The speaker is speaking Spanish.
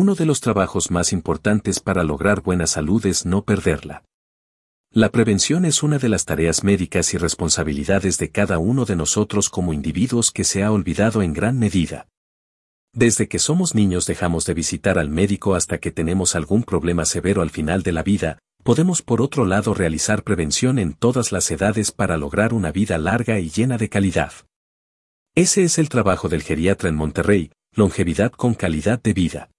Uno de los trabajos más importantes para lograr buena salud es no perderla. La prevención es una de las tareas médicas y responsabilidades de cada uno de nosotros como individuos que se ha olvidado en gran medida. Desde que somos niños dejamos de visitar al médico hasta que tenemos algún problema severo al final de la vida, podemos por otro lado realizar prevención en todas las edades para lograr una vida larga y llena de calidad. Ese es el trabajo del geriatra en Monterrey, longevidad con calidad de vida.